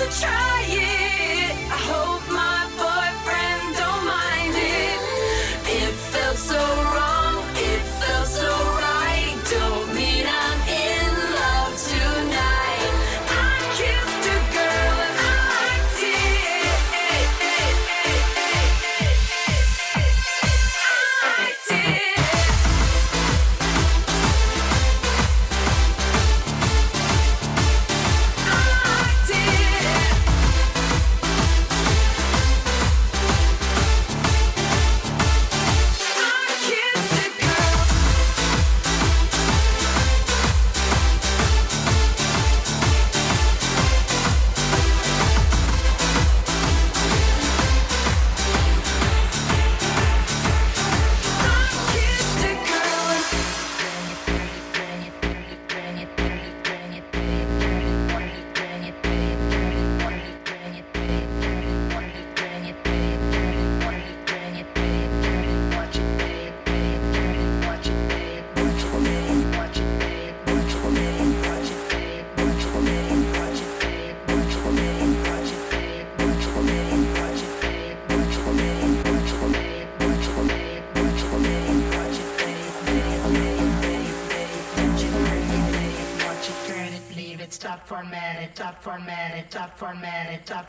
Watch it,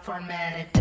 turn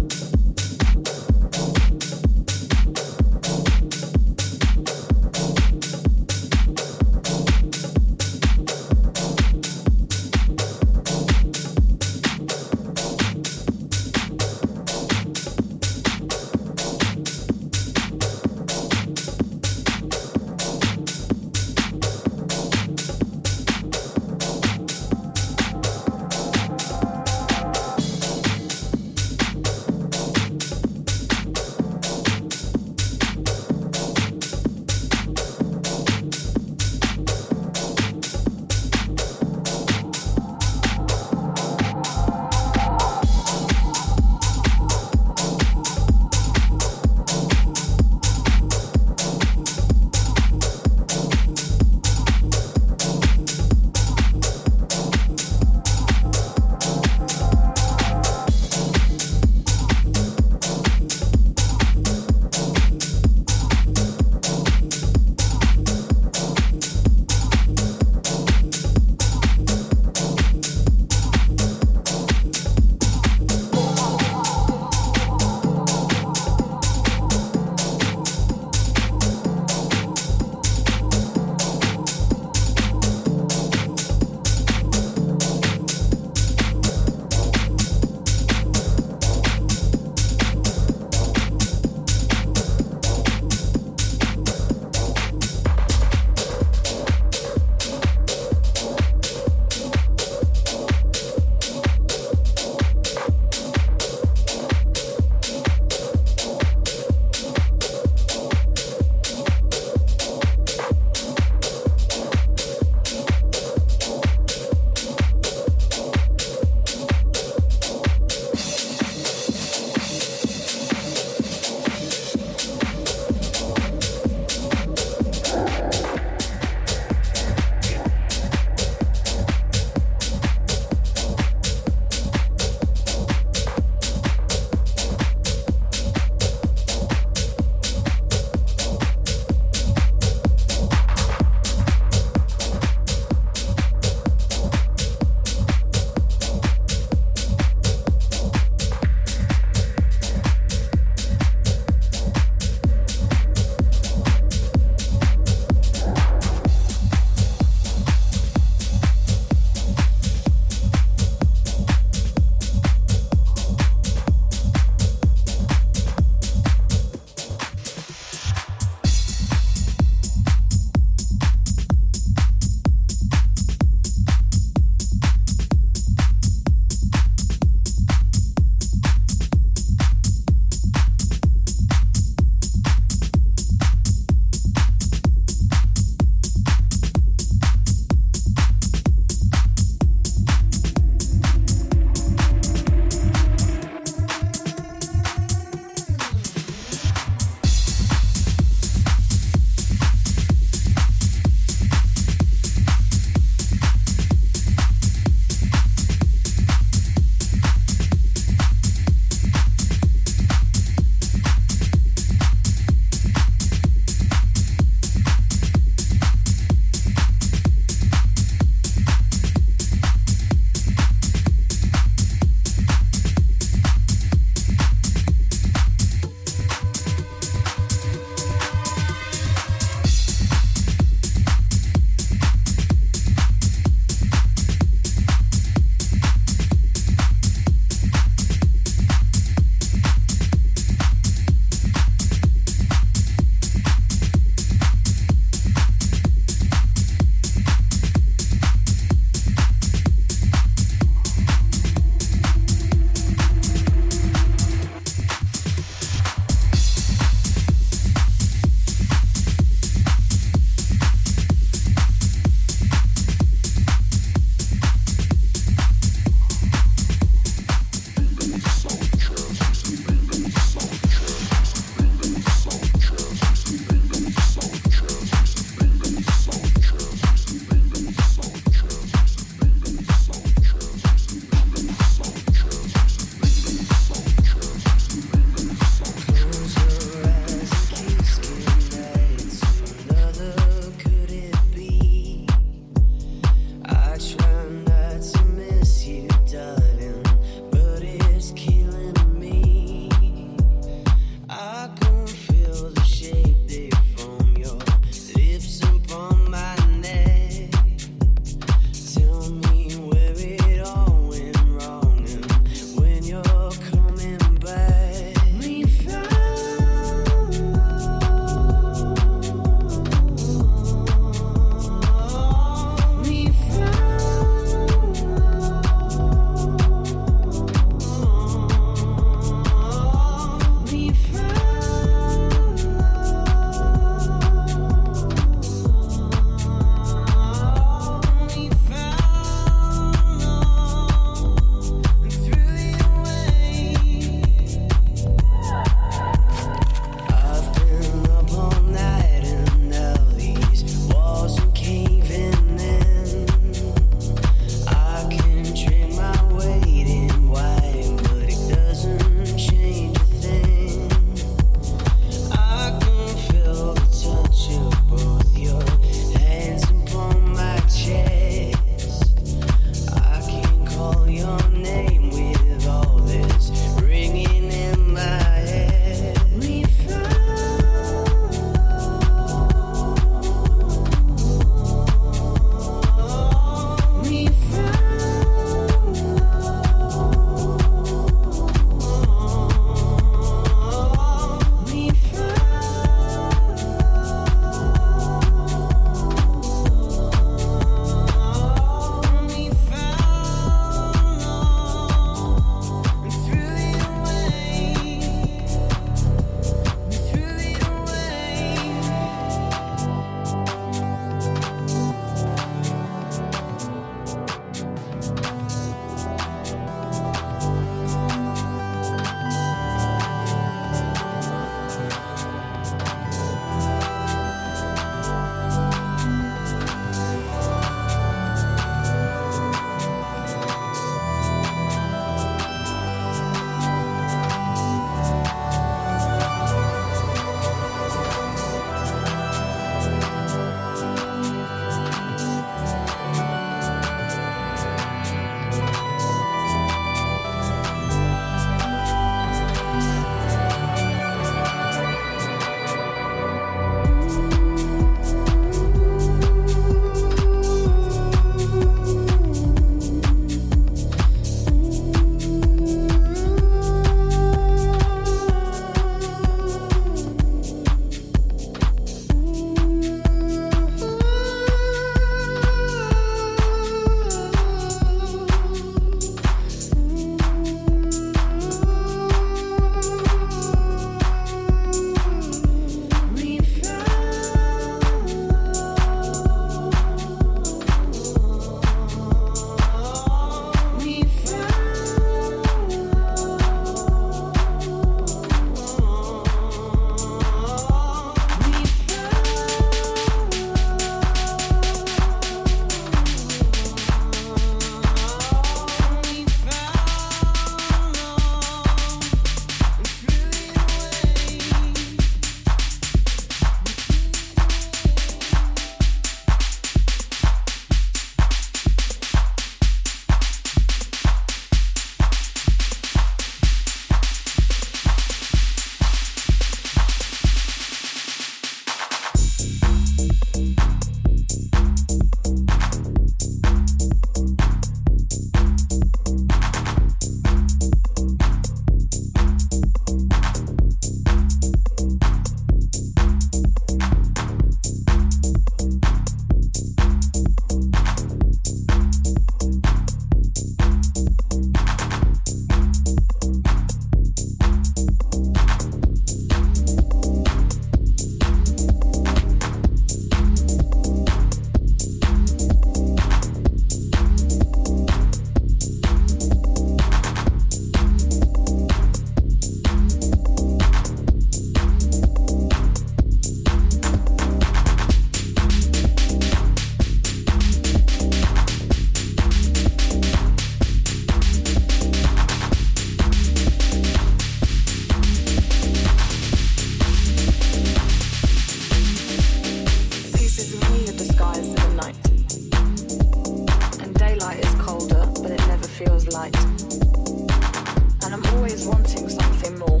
always wanting something more.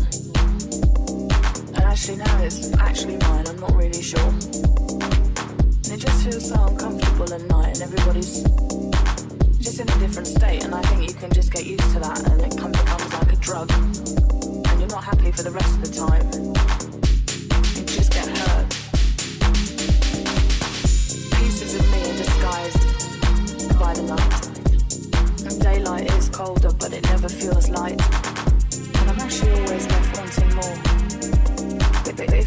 And actually now it's actually mine, I'm not really sure. And it just feels so uncomfortable at night and everybody's just in a different state and I think you can just get used to that and it kind of becomes like a drug. And you're not happy for the rest of the time. You just get hurt. Pieces of me are disguised by the night. And daylight is colder but it never feels light.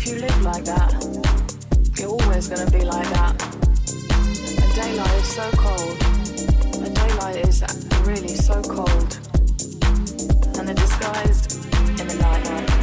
You live like that, you're always gonna be like that. And daylight is so cold. And daylight is really so cold. And they're disguised in the night.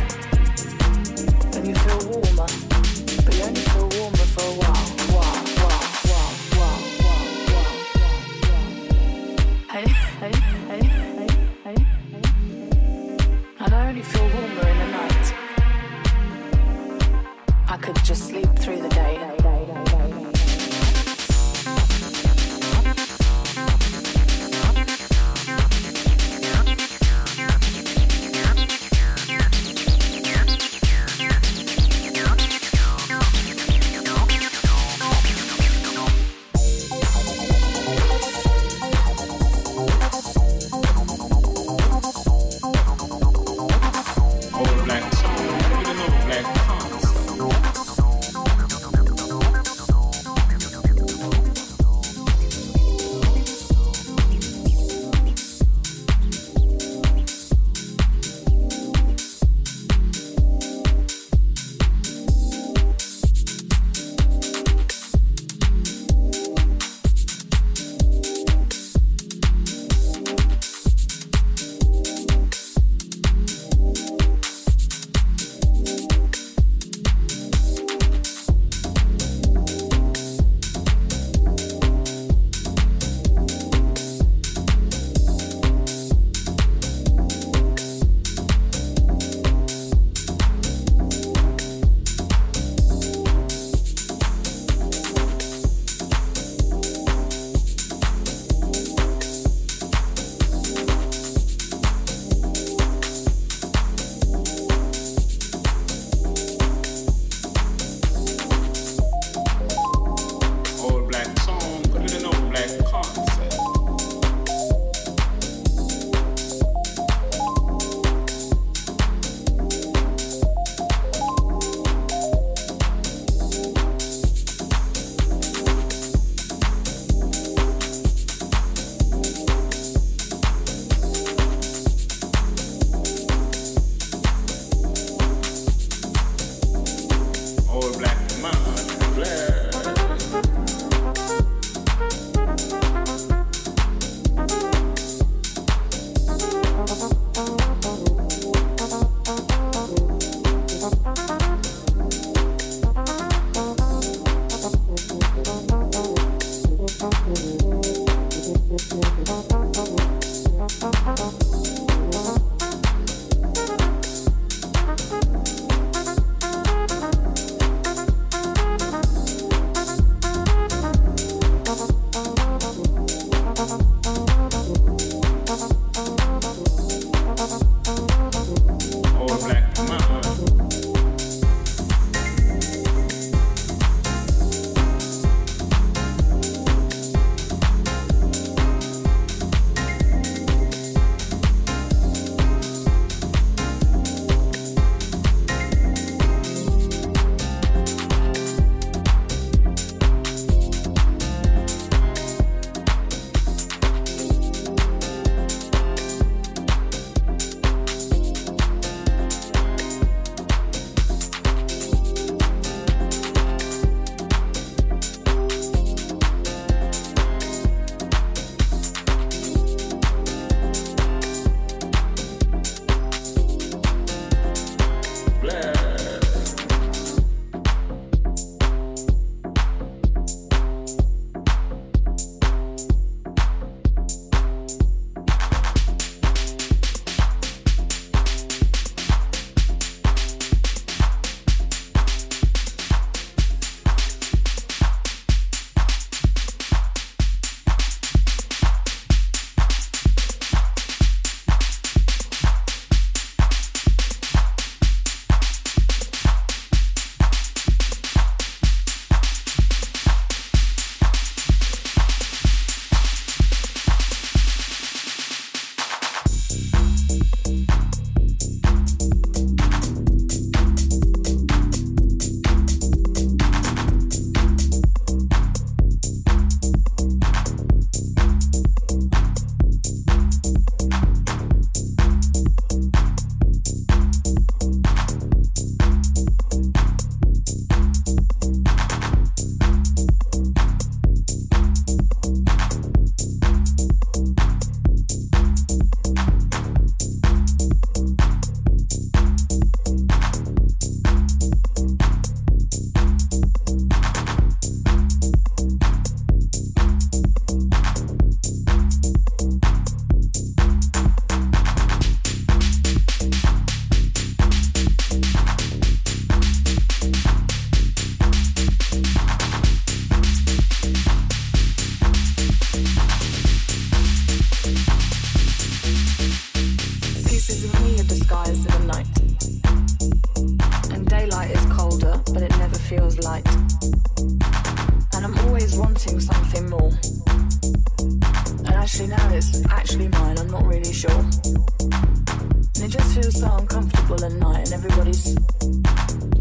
And it just feels so uncomfortable at night, and everybody's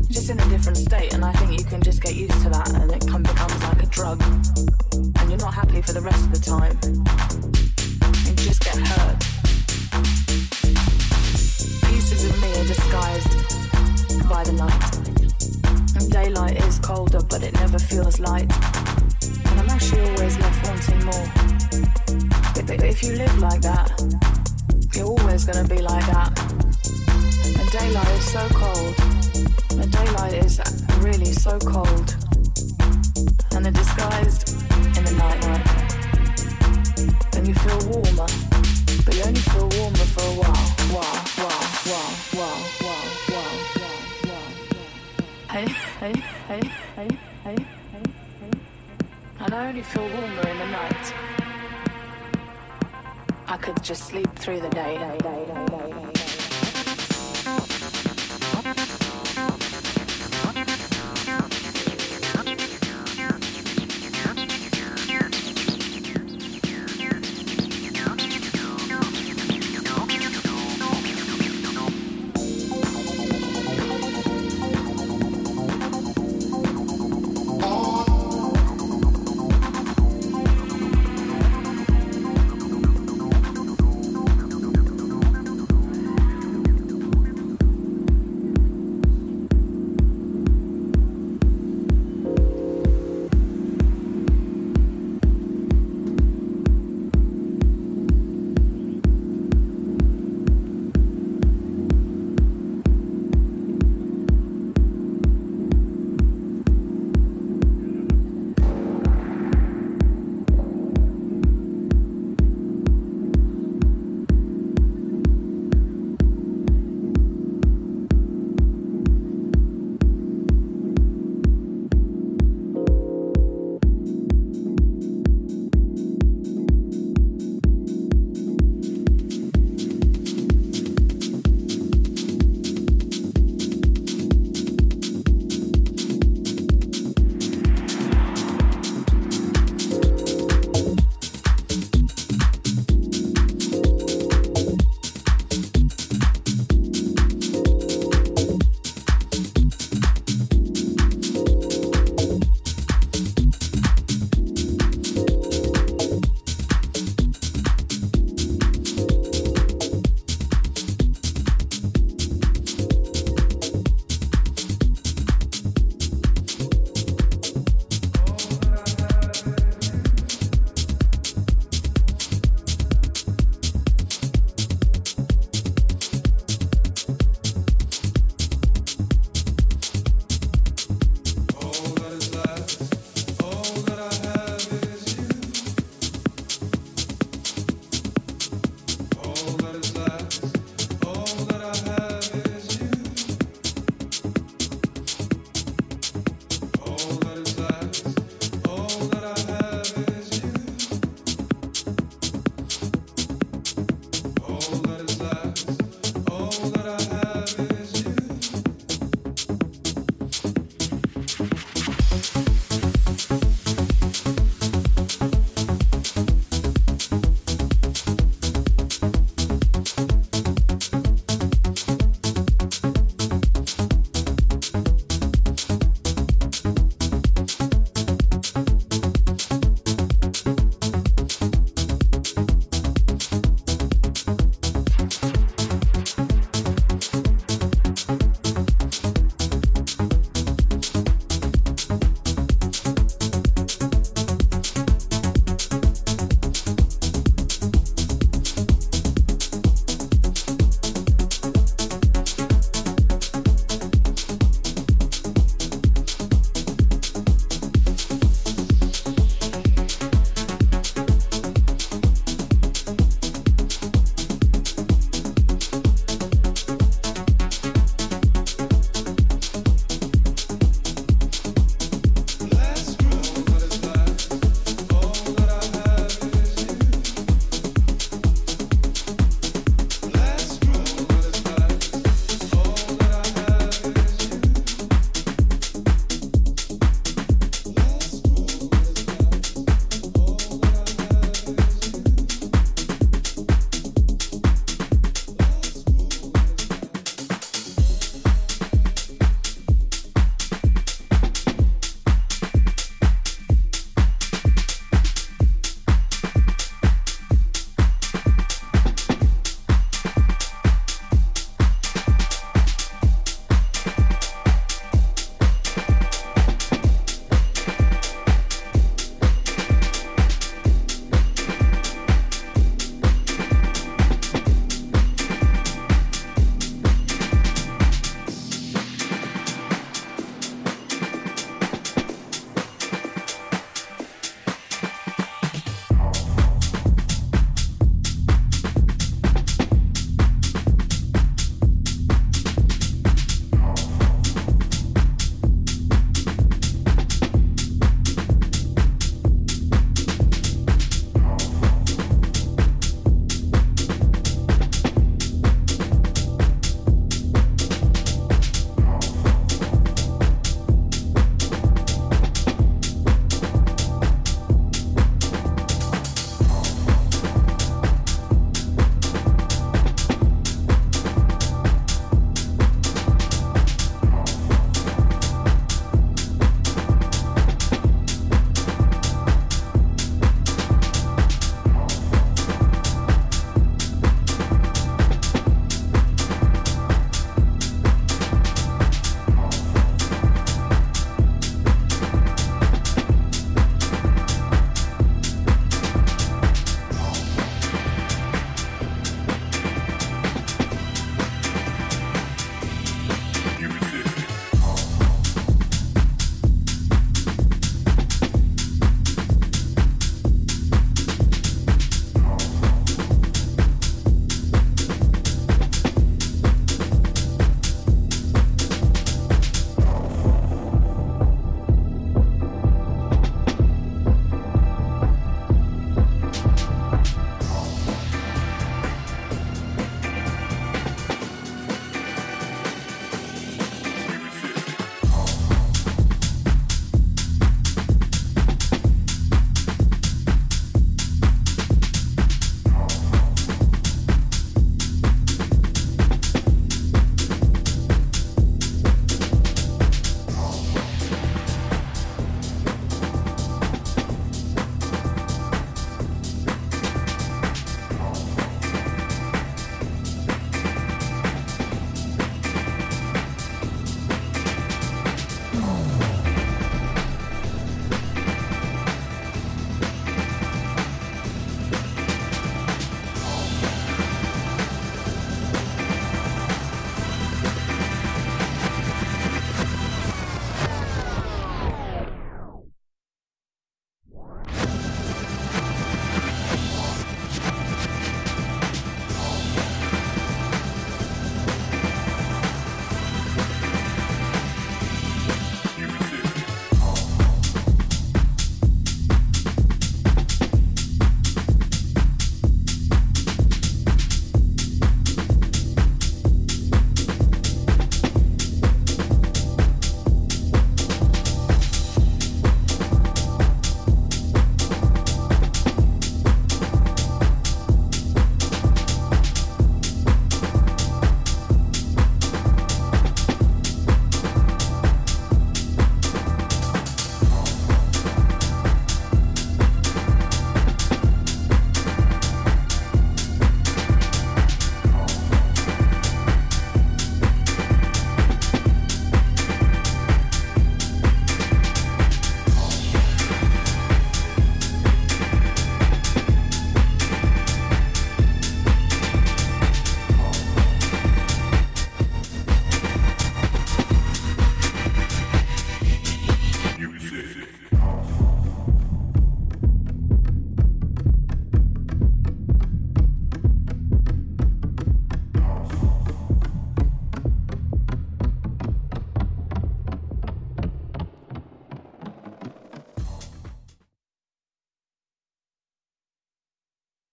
just in a different state. And I think you can just get used to that, and it kind of becomes like a drug. And you're not happy for the rest of the time. And you just get hurt. Pieces of me are disguised by the night. And daylight is colder, but it never feels light. And I'm actually always left wanting more. But if you live like that, you're always gonna be like that. And daylight is so cold. And daylight is really so cold. And they're disguised in the night night. And you feel warmer. But you only feel warmer for a while. Hey, hey, hey, hey, hey, hey, hey. And I only feel warmer in the night. I could just sleep through the day. day, day, day.